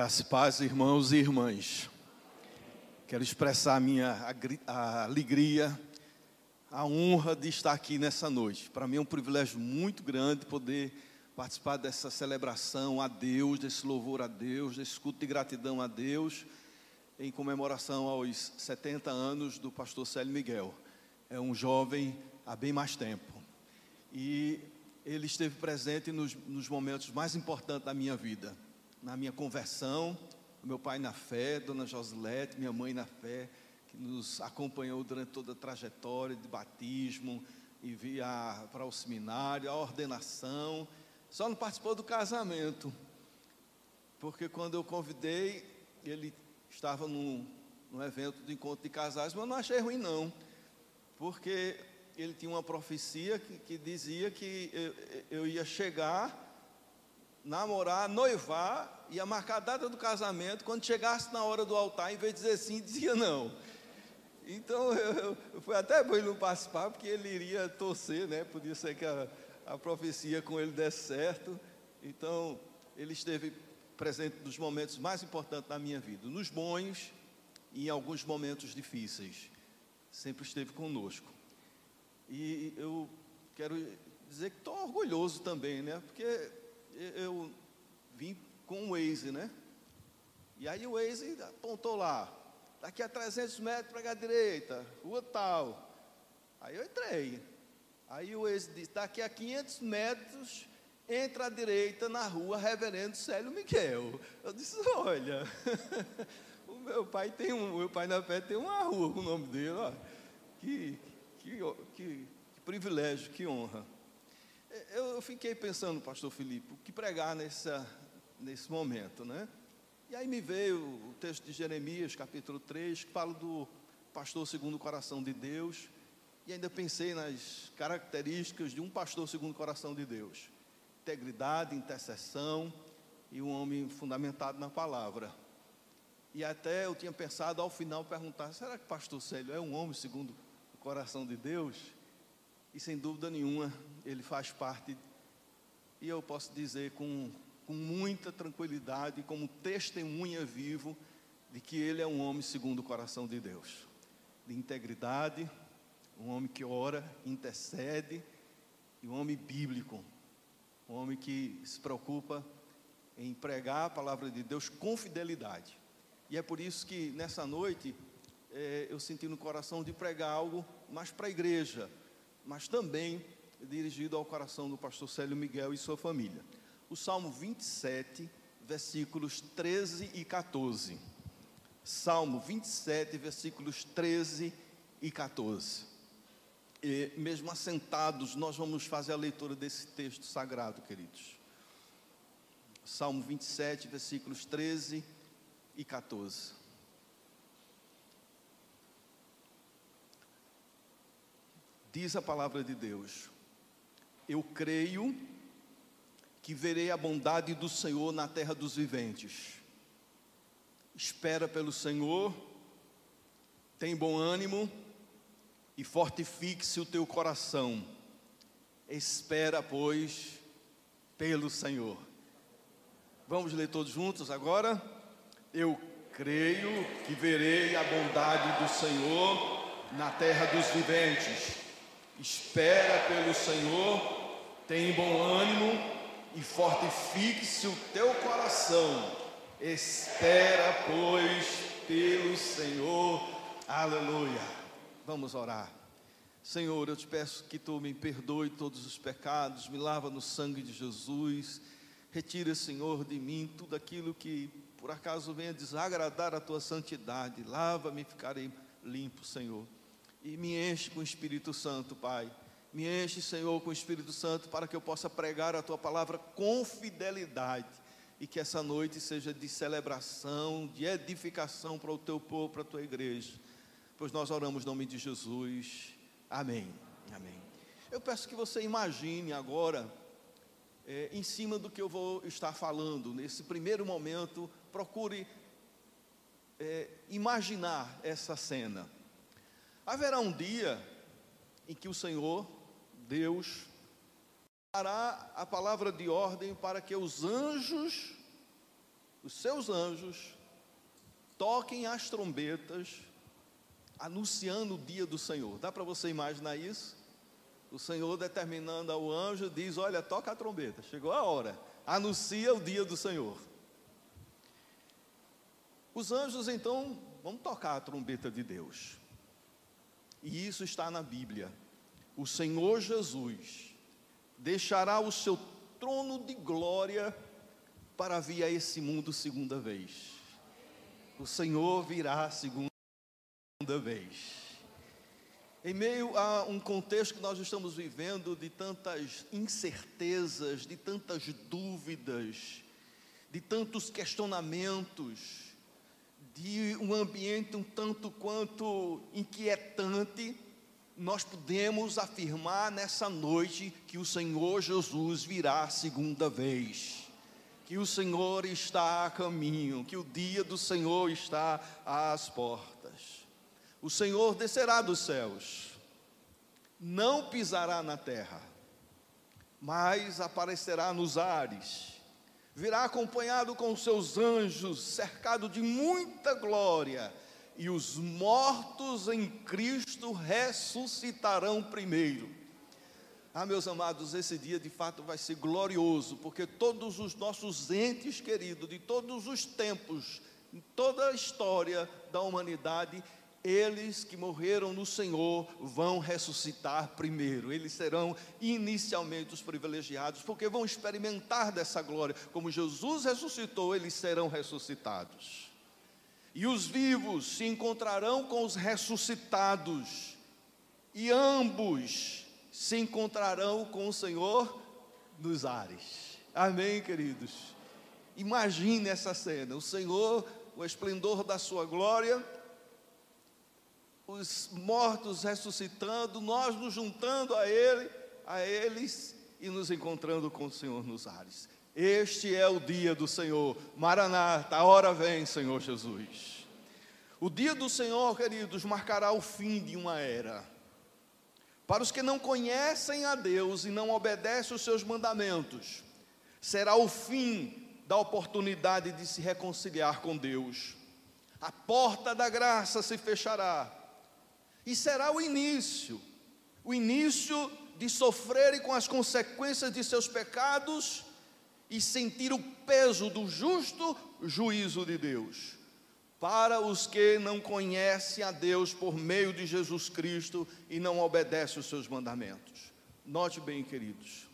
Graça e paz, irmãos e irmãs. Quero expressar a minha a alegria, a honra de estar aqui nessa noite. Para mim é um privilégio muito grande poder participar dessa celebração a Deus, desse louvor a Deus, desse culto de gratidão a Deus, em comemoração aos 70 anos do pastor Célio Miguel. É um jovem há bem mais tempo. E ele esteve presente nos, nos momentos mais importantes da minha vida na minha conversão, meu pai na fé, dona Josilete, minha mãe na fé, que nos acompanhou durante toda a trajetória de batismo e via para o seminário, a ordenação, só não participou do casamento, porque quando eu convidei, ele estava num, num evento de encontro de casais, mas não achei ruim não, porque ele tinha uma profecia que, que dizia que eu, eu ia chegar namorar, noivar, ia marcar a data do casamento, quando chegasse na hora do altar, em vez de dizer sim, dizia não. Então, eu, eu foi até bom ele não participar, porque ele iria torcer, né? Podia ser que a, a profecia com ele desse certo. Então, ele esteve presente nos momentos mais importantes da minha vida, nos bons e em alguns momentos difíceis. Sempre esteve conosco. E eu quero dizer que estou orgulhoso também, né? Porque eu vim com o Waze, né? E aí o Waze apontou lá, daqui a 300 metros para a direita, rua tal. Aí eu entrei. Aí o Waze disse, daqui a 500 metros, entra à direita na rua Reverendo Célio Miguel. Eu disse, olha, o meu pai tem um, meu pai na fé tem uma rua com o nome dele, ó. Que, que, que, que privilégio, que honra. Eu fiquei pensando, pastor Filipe, o que pregar nessa, nesse momento, né? E aí me veio o texto de Jeremias, capítulo 3, que fala do pastor segundo o coração de Deus, e ainda pensei nas características de um pastor segundo o coração de Deus: integridade, intercessão e um homem fundamentado na palavra. E até eu tinha pensado ao final perguntar: será que pastor Célio é um homem segundo o coração de Deus? E sem dúvida nenhuma, ele faz parte, e eu posso dizer com, com muita tranquilidade, como testemunha vivo, de que ele é um homem segundo o coração de Deus, de integridade, um homem que ora, intercede, e um homem bíblico, um homem que se preocupa em pregar a palavra de Deus com fidelidade. E é por isso que nessa noite é, eu senti no coração de pregar algo mais para a igreja, mas também dirigido ao coração do pastor Célio Miguel e sua família. O Salmo 27, versículos 13 e 14. Salmo 27, versículos 13 e 14. E mesmo assentados, nós vamos fazer a leitura desse texto sagrado, queridos. Salmo 27, versículos 13 e 14. Diz a palavra de Deus: Eu creio que verei a bondade do Senhor na terra dos viventes. Espera pelo Senhor, tem bom ânimo e fortifique-se o teu coração. Espera, pois, pelo Senhor. Vamos ler todos juntos agora? Eu creio que verei a bondade do Senhor na terra dos viventes espera pelo Senhor, tem bom ânimo e fortifique-se o teu coração. Espera, pois, pelo Senhor. Aleluia. Vamos orar. Senhor, eu te peço que tu me perdoe todos os pecados, me lava no sangue de Jesus. Retira, Senhor, de mim tudo aquilo que por acaso venha desagradar a tua santidade. Lava-me ficarei limpo, Senhor e me enche com o Espírito Santo, Pai. Me enche, Senhor, com o Espírito Santo para que eu possa pregar a tua palavra com fidelidade e que essa noite seja de celebração, de edificação para o teu povo, para a tua igreja. Pois nós oramos no nome de Jesus. Amém. Amém. Eu peço que você imagine agora, é, em cima do que eu vou estar falando, nesse primeiro momento, procure é, imaginar essa cena. Haverá um dia em que o Senhor, Deus, dará a palavra de ordem para que os anjos os seus anjos toquem as trombetas, anunciando o dia do Senhor. Dá para você imaginar isso? O Senhor determinando ao anjo, diz: Olha, toca a trombeta, chegou a hora, anuncia o dia do Senhor. Os anjos então vão tocar a trombeta de Deus, e isso está na Bíblia. O Senhor Jesus deixará o seu trono de glória para vir a esse mundo segunda vez. O Senhor virá segunda vez. Em meio a um contexto que nós estamos vivendo de tantas incertezas, de tantas dúvidas, de tantos questionamentos, de um ambiente um tanto quanto inquietante, nós podemos afirmar nessa noite que o Senhor Jesus virá segunda vez que o Senhor está a caminho, que o dia do Senhor está às portas. O Senhor descerá dos céus, não pisará na terra, mas aparecerá nos ares, virá acompanhado com seus anjos, cercado de muita glória, e os mortos em Cristo ressuscitarão primeiro. Ah, meus amados, esse dia de fato vai ser glorioso, porque todos os nossos entes queridos, de todos os tempos, em toda a história da humanidade, eles que morreram no Senhor vão ressuscitar primeiro. Eles serão inicialmente os privilegiados, porque vão experimentar dessa glória. Como Jesus ressuscitou, eles serão ressuscitados. E os vivos se encontrarão com os ressuscitados, e ambos se encontrarão com o Senhor nos ares. Amém, queridos? Imagine essa cena: o Senhor, o esplendor da Sua glória, os mortos ressuscitando, nós nos juntando a Ele, a eles e nos encontrando com o Senhor nos ares. Este é o dia do Senhor. Maranata, a hora vem, Senhor Jesus. O dia do Senhor, queridos, marcará o fim de uma era. Para os que não conhecem a Deus e não obedecem os seus mandamentos, será o fim da oportunidade de se reconciliar com Deus. A porta da graça se fechará. E será o início, o início de sofrerem com as consequências de seus pecados e sentir o peso do justo juízo de Deus para os que não conhecem a Deus por meio de Jesus Cristo e não obedecem os seus mandamentos. Note bem, queridos,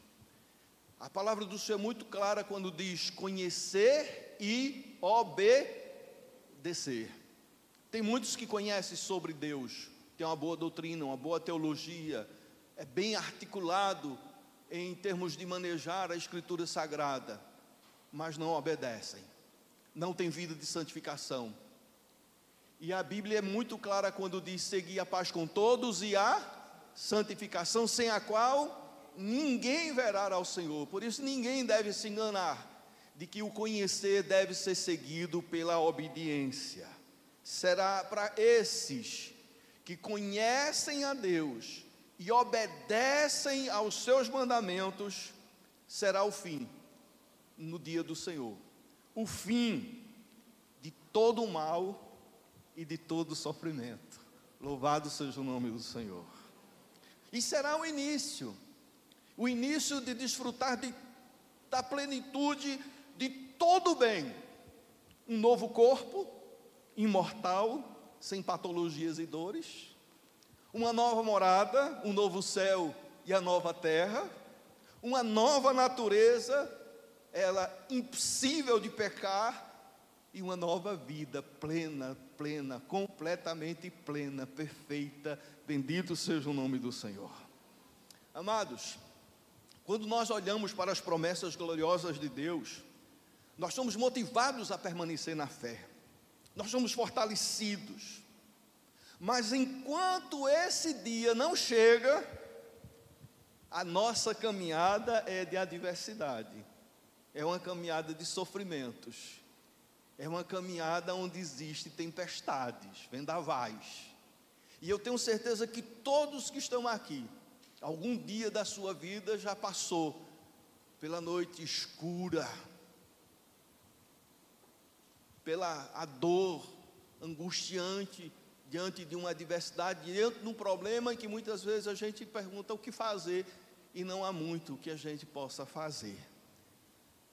a palavra do Senhor é muito clara quando diz conhecer e obedecer. Tem muitos que conhecem sobre Deus, tem uma boa doutrina, uma boa teologia, é bem articulado em termos de manejar a Escritura Sagrada, mas não obedecem, não tem vida de santificação e a Bíblia é muito clara quando diz seguir a paz com todos e a santificação, sem a qual ninguém verá ao Senhor. Por isso, ninguém deve se enganar de que o conhecer deve ser seguido pela obediência. Será para esses que conhecem a Deus e obedecem aos seus mandamentos, será o fim no dia do Senhor. O fim de todo o mal e de todo sofrimento. Louvado seja o nome do Senhor. E será o início, o início de desfrutar de, da plenitude de todo o bem. Um novo corpo, imortal, sem patologias e dores. Uma nova morada, um novo céu e a nova terra. Uma nova natureza, ela impossível de pecar e uma nova vida plena, plena, completamente plena, perfeita. Bendito seja o nome do Senhor. Amados, quando nós olhamos para as promessas gloriosas de Deus, nós somos motivados a permanecer na fé, nós somos fortalecidos. Mas enquanto esse dia não chega, a nossa caminhada é de adversidade, é uma caminhada de sofrimentos é uma caminhada onde existem tempestades, vendavais. E eu tenho certeza que todos que estão aqui, algum dia da sua vida já passou pela noite escura, pela a dor angustiante diante de uma adversidade, diante de um problema em que muitas vezes a gente pergunta o que fazer e não há muito que a gente possa fazer.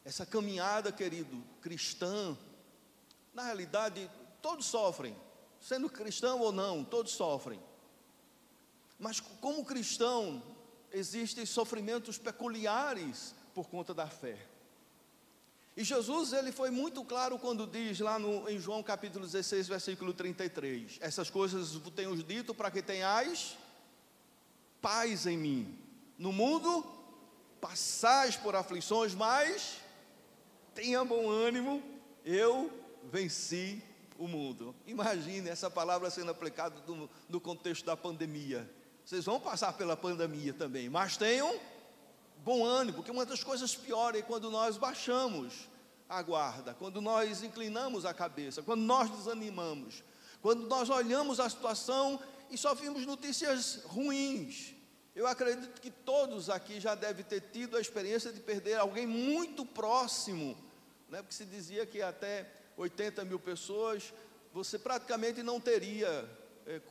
Essa caminhada, querido, cristã, na realidade, todos sofrem, sendo cristão ou não, todos sofrem. Mas como cristão, existem sofrimentos peculiares por conta da fé. E Jesus, ele foi muito claro quando diz lá no, em João capítulo 16, versículo 33: Essas coisas tenho dito para que tenhais paz em mim. No mundo passais por aflições, mas tenha bom ânimo, eu venci o mundo. Imagine essa palavra sendo aplicada no, no contexto da pandemia. Vocês vão passar pela pandemia também, mas tenham bom ânimo, porque uma das coisas piores é quando nós baixamos a guarda, quando nós inclinamos a cabeça, quando nós desanimamos, quando nós olhamos a situação e só vimos notícias ruins. Eu acredito que todos aqui já devem ter tido a experiência de perder alguém muito próximo, né? porque se dizia que até 80 mil pessoas, você praticamente não teria é,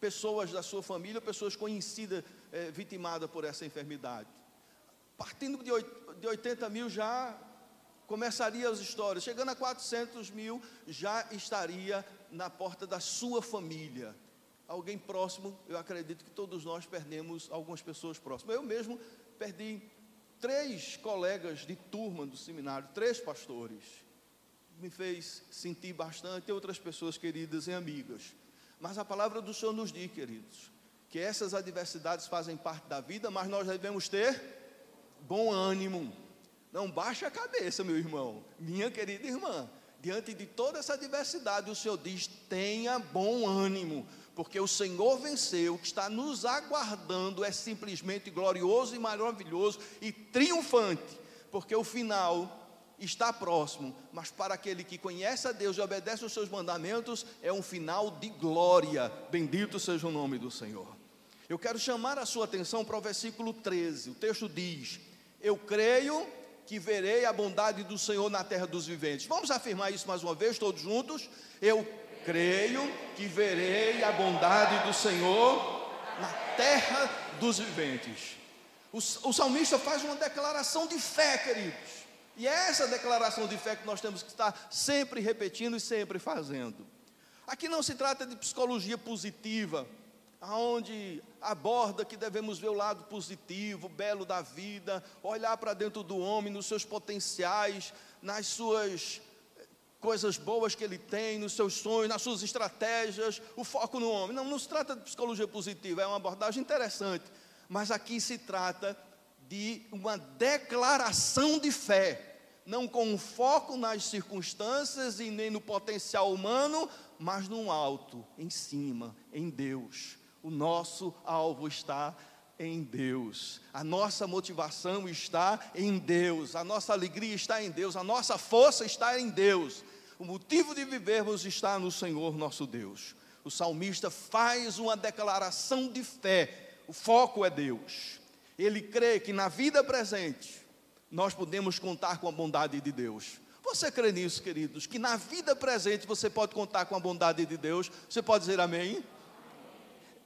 pessoas da sua família, pessoas conhecidas, é, vitimadas por essa enfermidade. Partindo de 80 mil já começaria as histórias, chegando a 400 mil já estaria na porta da sua família. Alguém próximo, eu acredito que todos nós perdemos algumas pessoas próximas. Eu mesmo perdi três colegas de turma do seminário, três pastores. Me fez sentir bastante, outras pessoas queridas e amigas. Mas a palavra do Senhor nos diz, queridos, que essas adversidades fazem parte da vida, mas nós devemos ter bom ânimo. Não baixe a cabeça, meu irmão, minha querida irmã. Diante de toda essa adversidade, o Senhor diz: tenha bom ânimo, porque o Senhor venceu, o que está nos aguardando é simplesmente glorioso e maravilhoso e triunfante, porque o final está próximo, mas para aquele que conhece a Deus e obedece os seus mandamentos, é um final de glória. Bendito seja o nome do Senhor. Eu quero chamar a sua atenção para o versículo 13. O texto diz: Eu creio que verei a bondade do Senhor na terra dos viventes. Vamos afirmar isso mais uma vez, todos juntos? Eu creio que verei a bondade do Senhor na terra dos viventes. O, o salmista faz uma declaração de fé, queridos. E é essa declaração de fé que nós temos que estar sempre repetindo e sempre fazendo. Aqui não se trata de psicologia positiva, aonde aborda que devemos ver o lado positivo, belo da vida, olhar para dentro do homem, nos seus potenciais, nas suas eh, coisas boas que ele tem, nos seus sonhos, nas suas estratégias, o foco no homem. Não, não se trata de psicologia positiva, é uma abordagem interessante, mas aqui se trata de uma declaração de fé, não com foco nas circunstâncias e nem no potencial humano, mas no alto, em cima, em Deus. O nosso alvo está em Deus, a nossa motivação está em Deus, a nossa alegria está em Deus, a nossa força está em Deus, o motivo de vivermos está no Senhor nosso Deus. O salmista faz uma declaração de fé, o foco é Deus ele crê que na vida presente nós podemos contar com a bondade de Deus. Você crê nisso, queridos? Que na vida presente você pode contar com a bondade de Deus? Você pode dizer amém?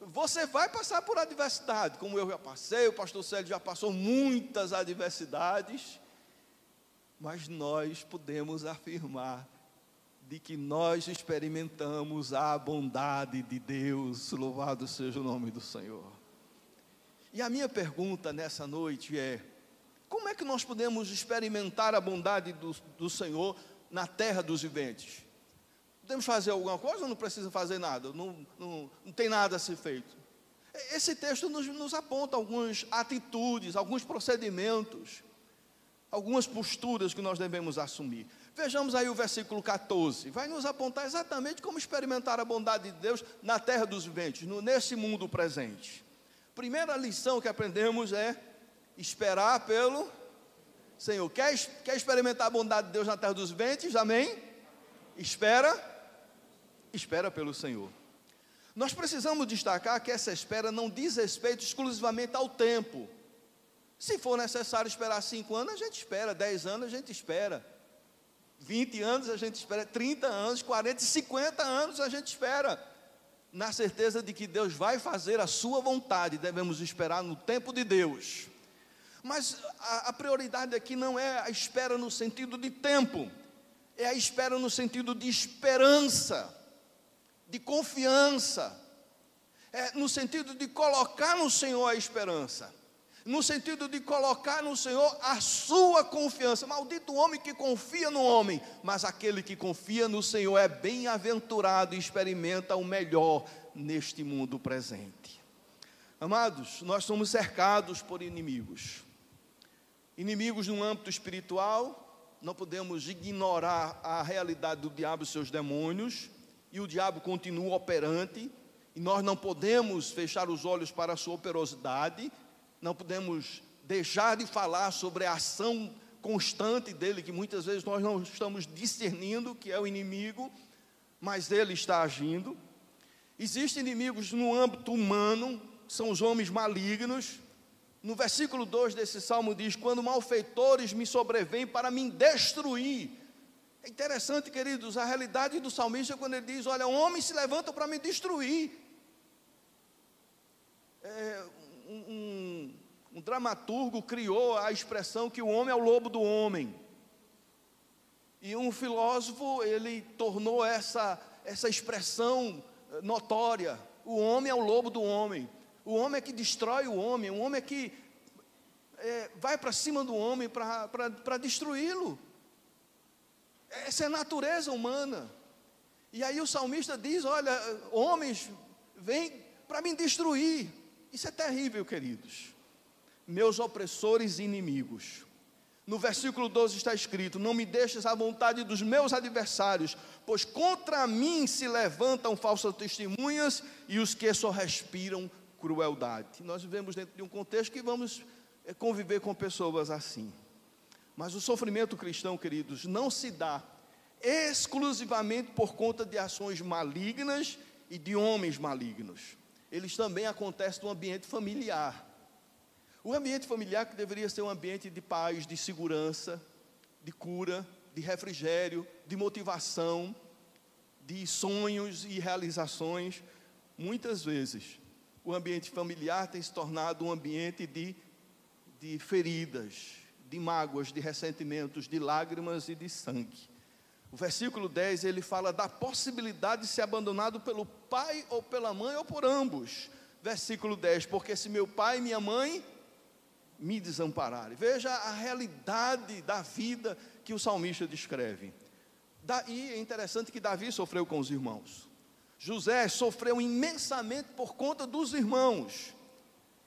Você vai passar por adversidade, como eu já passei, o pastor Célio já passou muitas adversidades, mas nós podemos afirmar de que nós experimentamos a bondade de Deus, louvado seja o nome do Senhor. E a minha pergunta nessa noite é: como é que nós podemos experimentar a bondade do, do Senhor na terra dos viventes? Podemos fazer alguma coisa ou não precisa fazer nada? Não, não, não tem nada a ser feito. Esse texto nos, nos aponta algumas atitudes, alguns procedimentos, algumas posturas que nós devemos assumir. Vejamos aí o versículo 14, vai nos apontar exatamente como experimentar a bondade de Deus na terra dos viventes, no, nesse mundo presente. Primeira lição que aprendemos é esperar pelo Senhor. Quer, quer experimentar a bondade de Deus na terra dos ventos? Amém? Espera, espera pelo Senhor. Nós precisamos destacar que essa espera não diz respeito exclusivamente ao tempo. Se for necessário esperar cinco anos, a gente espera, dez anos, a gente espera. 20 anos a gente espera, 30 anos, 40, 50 anos a gente espera, na certeza de que Deus vai fazer a sua vontade, devemos esperar no tempo de Deus. Mas a, a prioridade aqui não é a espera no sentido de tempo, é a espera no sentido de esperança, de confiança, é no sentido de colocar no Senhor a esperança no sentido de colocar no Senhor a sua confiança. Maldito o homem que confia no homem, mas aquele que confia no Senhor é bem-aventurado e experimenta o melhor neste mundo presente. Amados, nós somos cercados por inimigos. Inimigos no âmbito espiritual, não podemos ignorar a realidade do diabo e seus demônios, e o diabo continua operante, e nós não podemos fechar os olhos para a sua operosidade, não podemos deixar de falar sobre a ação constante dele, que muitas vezes nós não estamos discernindo que é o inimigo, mas ele está agindo. Existem inimigos no âmbito humano, são os homens malignos. No versículo 2 desse salmo diz: Quando malfeitores me sobrevêm para me destruir. É interessante, queridos, a realidade do salmista quando ele diz: Olha, homens se levantam para me destruir. É, um, um dramaturgo criou a expressão que o homem é o lobo do homem. E um filósofo, ele tornou essa, essa expressão eh, notória. O homem é o lobo do homem. O homem é que destrói o homem. O homem é que é, vai para cima do homem para destruí-lo. Essa é a natureza humana. E aí o salmista diz: Olha, homens, vêm para me destruir. Isso é terrível, queridos. Meus opressores e inimigos. No versículo 12 está escrito: Não me deixes à vontade dos meus adversários, pois contra mim se levantam falsas testemunhas e os que só respiram crueldade. Nós vivemos dentro de um contexto que vamos eh, conviver com pessoas assim. Mas o sofrimento cristão, queridos, não se dá exclusivamente por conta de ações malignas e de homens malignos eles também acontecem no ambiente familiar. O ambiente familiar que deveria ser um ambiente de paz, de segurança, de cura, de refrigério, de motivação, de sonhos e realizações, muitas vezes o ambiente familiar tem se tornado um ambiente de, de feridas, de mágoas, de ressentimentos, de lágrimas e de sangue. O versículo 10 ele fala da possibilidade de ser abandonado pelo pai ou pela mãe ou por ambos. Versículo 10: Porque se meu pai e minha mãe me desampararem. Veja a realidade da vida que o salmista descreve. E é interessante que Davi sofreu com os irmãos. José sofreu imensamente por conta dos irmãos.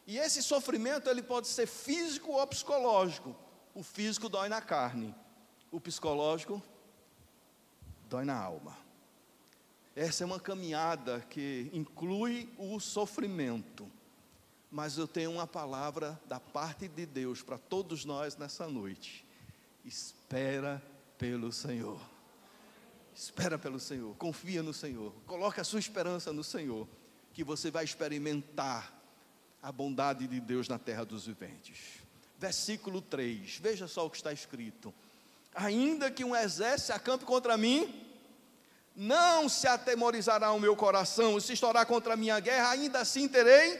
E esse sofrimento ele pode ser físico ou psicológico. O físico dói na carne, o psicológico dói na alma. Essa é uma caminhada que inclui o sofrimento. Mas eu tenho uma palavra da parte de Deus para todos nós nessa noite. Espera pelo Senhor. Espera pelo Senhor, confia no Senhor, coloque a sua esperança no Senhor, que você vai experimentar a bondade de Deus na terra dos viventes. Versículo 3, veja só o que está escrito: Ainda que um exército acampe contra mim, não se atemorizará o meu coração, se estourar contra a minha guerra, ainda assim terei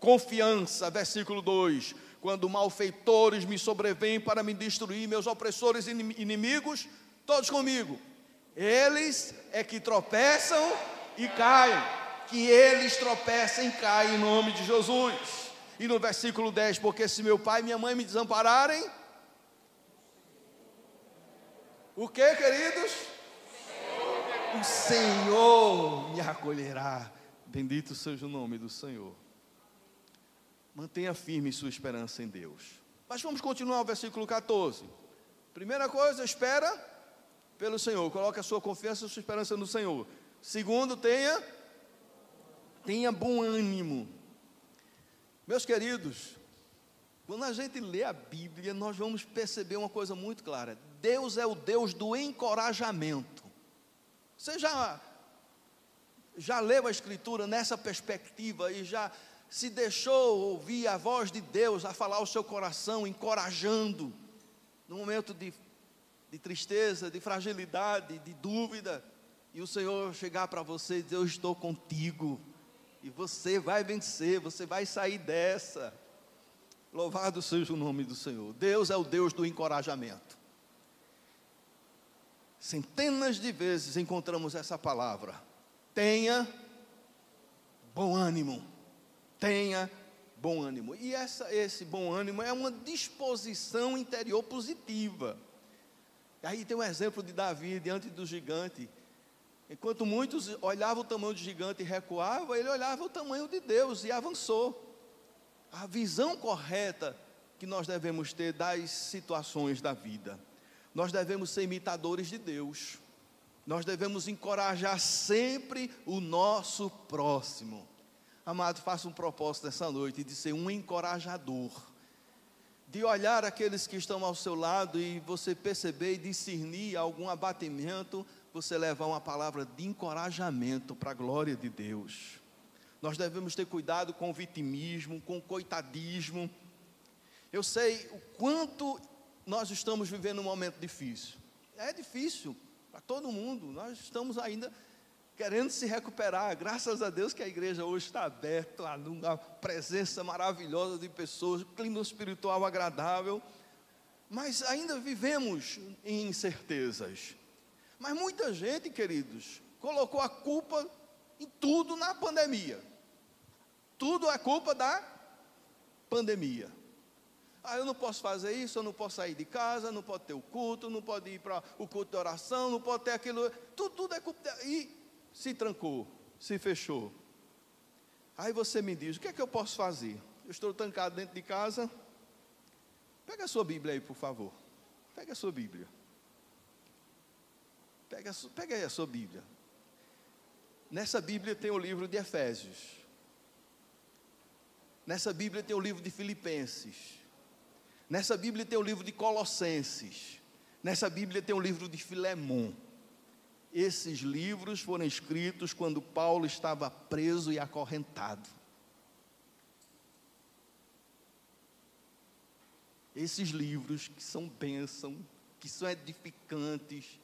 confiança. Versículo 2: Quando malfeitores me sobrevêm para me destruir, meus opressores e inimigos, todos comigo, eles é que tropeçam e caem, que eles tropeçam e caem em nome de Jesus. E no versículo 10: Porque se meu pai e minha mãe me desampararem, o que, queridos? o Senhor me acolherá. Bendito seja o nome do Senhor. Mantenha firme sua esperança em Deus. Mas vamos continuar o versículo 14. Primeira coisa, espera pelo Senhor. Coloque a sua confiança e sua esperança no Senhor. Segundo, tenha tenha bom ânimo. Meus queridos, quando a gente lê a Bíblia, nós vamos perceber uma coisa muito clara. Deus é o Deus do encorajamento. Você já, já leu a Escritura nessa perspectiva e já se deixou ouvir a voz de Deus a falar ao seu coração, encorajando, no momento de de tristeza, de fragilidade, de dúvida, e o Senhor chegar para você e dizer: Eu estou contigo, e você vai vencer, você vai sair dessa. Louvado seja o nome do Senhor. Deus é o Deus do encorajamento. Centenas de vezes encontramos essa palavra. Tenha bom ânimo. Tenha bom ânimo. E essa, esse bom ânimo é uma disposição interior positiva. Aí tem um exemplo de Davi diante do gigante. Enquanto muitos olhavam o tamanho do gigante e recuavam, ele olhava o tamanho de Deus e avançou a visão correta que nós devemos ter das situações da vida. Nós devemos ser imitadores de Deus. Nós devemos encorajar sempre o nosso próximo. Amado, faça um propósito nessa noite de ser um encorajador. De olhar aqueles que estão ao seu lado e você perceber e discernir algum abatimento, você levar uma palavra de encorajamento para a glória de Deus. Nós devemos ter cuidado com o vitimismo, com o coitadismo. Eu sei o quanto nós estamos vivendo um momento difícil. É difícil para todo mundo. Nós estamos ainda querendo se recuperar. Graças a Deus que a igreja hoje está aberta, uma presença maravilhosa de pessoas, clima espiritual agradável. Mas ainda vivemos em incertezas. Mas muita gente, queridos, colocou a culpa em tudo na pandemia. Tudo é culpa da pandemia. Ah, eu não posso fazer isso, eu não posso sair de casa, não pode ter o culto, não pode ir para o culto de oração, não pode ter aquilo. Tudo, tudo é culpa. De... E se trancou, se fechou. Aí você me diz: o que é que eu posso fazer? Eu estou trancado dentro de casa. Pega a sua Bíblia aí, por favor. Pega a sua Bíblia. Pega, pega aí a sua Bíblia. Nessa Bíblia tem o livro de Efésios. Nessa Bíblia tem o livro de Filipenses. Nessa Bíblia tem o livro de Colossenses. Nessa Bíblia tem o livro de Filemon. Esses livros foram escritos quando Paulo estava preso e acorrentado. Esses livros que são bênção, que são edificantes,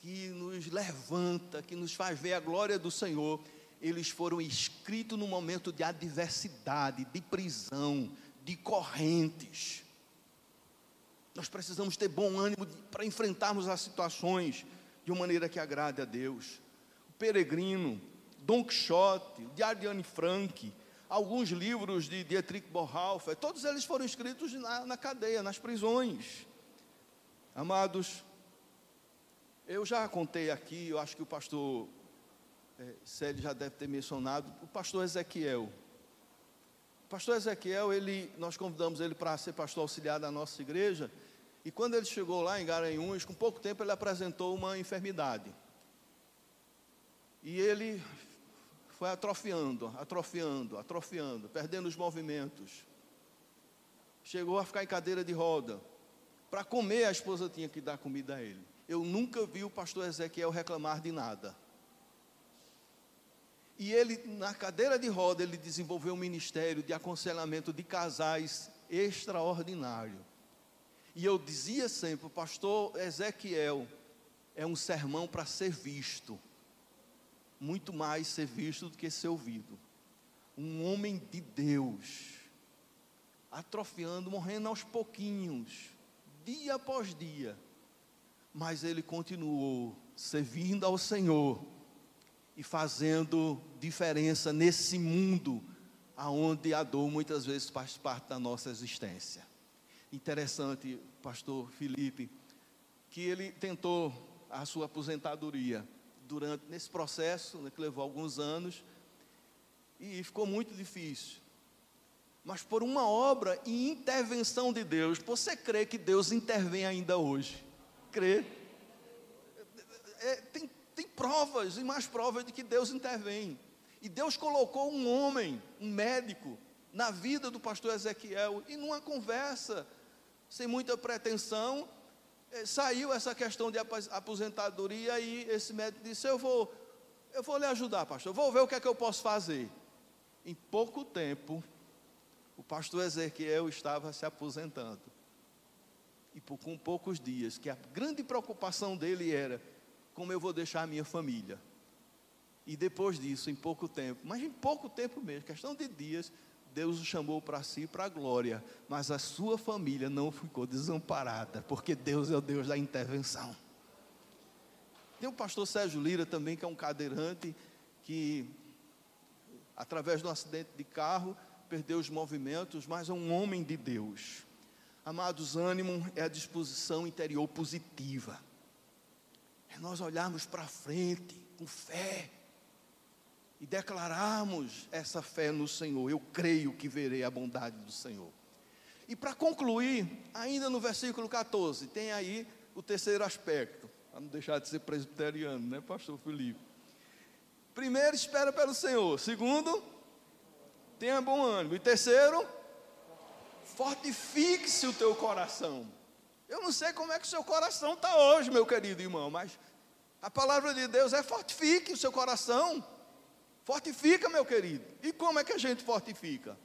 que nos levanta, que nos faz ver a glória do Senhor, eles foram escritos no momento de adversidade, de prisão, de correntes. Nós precisamos ter bom ânimo para enfrentarmos as situações de uma maneira que agrade a Deus. O Peregrino, Don Quixote, de Ariane Frank, alguns livros de Dietrich Bonhoeffer, todos eles foram escritos na, na cadeia, nas prisões. Amados, eu já contei aqui, eu acho que o pastor é, Célio já deve ter mencionado, o pastor Ezequiel. O pastor Ezequiel, ele, nós convidamos ele para ser pastor auxiliar da nossa igreja, e quando ele chegou lá em Garanhuns, com pouco tempo ele apresentou uma enfermidade. E ele foi atrofiando, atrofiando, atrofiando, perdendo os movimentos. Chegou a ficar em cadeira de roda. Para comer, a esposa tinha que dar comida a ele. Eu nunca vi o pastor Ezequiel reclamar de nada. E ele, na cadeira de roda, ele desenvolveu um ministério de aconselhamento de casais extraordinário. E eu dizia sempre, o pastor Ezequiel é um sermão para ser visto, muito mais ser visto do que ser ouvido. Um homem de Deus, atrofiando, morrendo aos pouquinhos, dia após dia, mas ele continuou servindo ao Senhor e fazendo diferença nesse mundo aonde a dor muitas vezes faz parte da nossa existência. Interessante, pastor Felipe, que ele tentou a sua aposentadoria durante nesse processo, né, que levou alguns anos, e ficou muito difícil. Mas por uma obra e intervenção de Deus, você crê que Deus intervém ainda hoje? Crê? É, tem tem provas e mais provas de que Deus intervém. E Deus colocou um homem, um médico, na vida do pastor Ezequiel, e numa conversa, sem muita pretensão, eh, saiu essa questão de aposentadoria e esse médico disse: Eu vou, eu vou lhe ajudar, pastor, vou ver o que é que eu posso fazer. Em pouco tempo, o pastor Ezequiel estava se aposentando. E por, com poucos dias, que a grande preocupação dele era como eu vou deixar a minha família. E depois disso, em pouco tempo, mas em pouco tempo mesmo, questão de dias, Deus o chamou para si para a glória, mas a sua família não ficou desamparada, porque Deus é o Deus da intervenção. Tem o pastor Sérgio Lira também, que é um cadeirante, que através de um acidente de carro perdeu os movimentos, mas é um homem de Deus. Amados, ânimo é a disposição interior positiva. É nós olharmos para frente com fé e declararmos essa fé no Senhor. Eu creio que verei a bondade do Senhor. E para concluir, ainda no versículo 14, tem aí o terceiro aspecto, para não deixar de ser presbiteriano, né, pastor Felipe? Primeiro, espera pelo Senhor. Segundo, tenha bom ânimo. E terceiro, fortifique-se o teu coração. Eu não sei como é que o seu coração está hoje, meu querido irmão, mas a palavra de Deus é fortifique o seu coração. Fortifica, meu querido. E como é que a gente fortifica?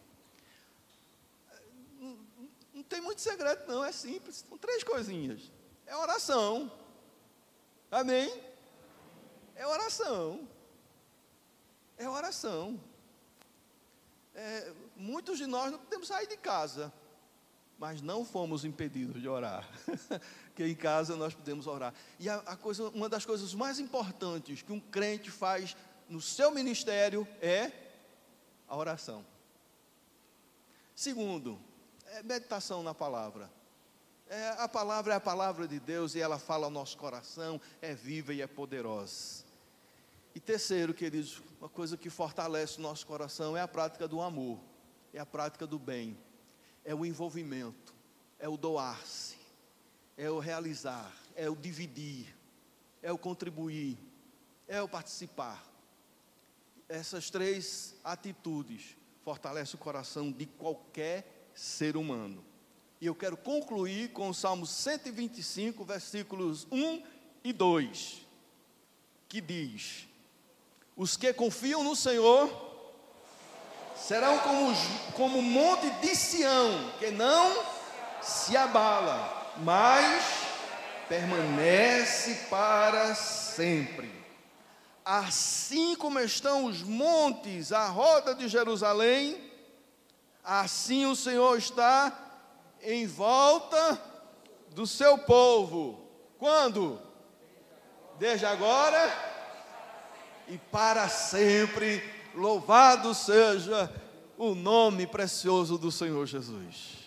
Não, tem muito segredo, não, é simples. São três coisinhas. É oração. Amém? É oração. É oração. É, muitos de nós não podemos sair de casa, mas não fomos impedidos de orar. que em casa nós podemos orar. E a, a coisa, uma das coisas mais importantes que um crente faz no seu ministério é a oração. Segundo, é meditação na palavra. É, a palavra é a palavra de Deus e ela fala ao nosso coração, é viva e é poderosa. E terceiro, queridos, uma coisa que fortalece o nosso coração é a prática do amor, é a prática do bem, é o envolvimento, é o doar-se, é o realizar, é o dividir, é o contribuir, é o participar essas três atitudes fortalecem o coração de qualquer ser humano. E eu quero concluir com o Salmo 125, versículos 1 e 2, que diz: Os que confiam no Senhor serão como, como o monte de Sião, que não se abala, mas permanece para sempre. Assim como estão os montes à roda de Jerusalém, assim o Senhor está em volta do seu povo. Quando? Desde agora e para sempre. Louvado seja o nome precioso do Senhor Jesus.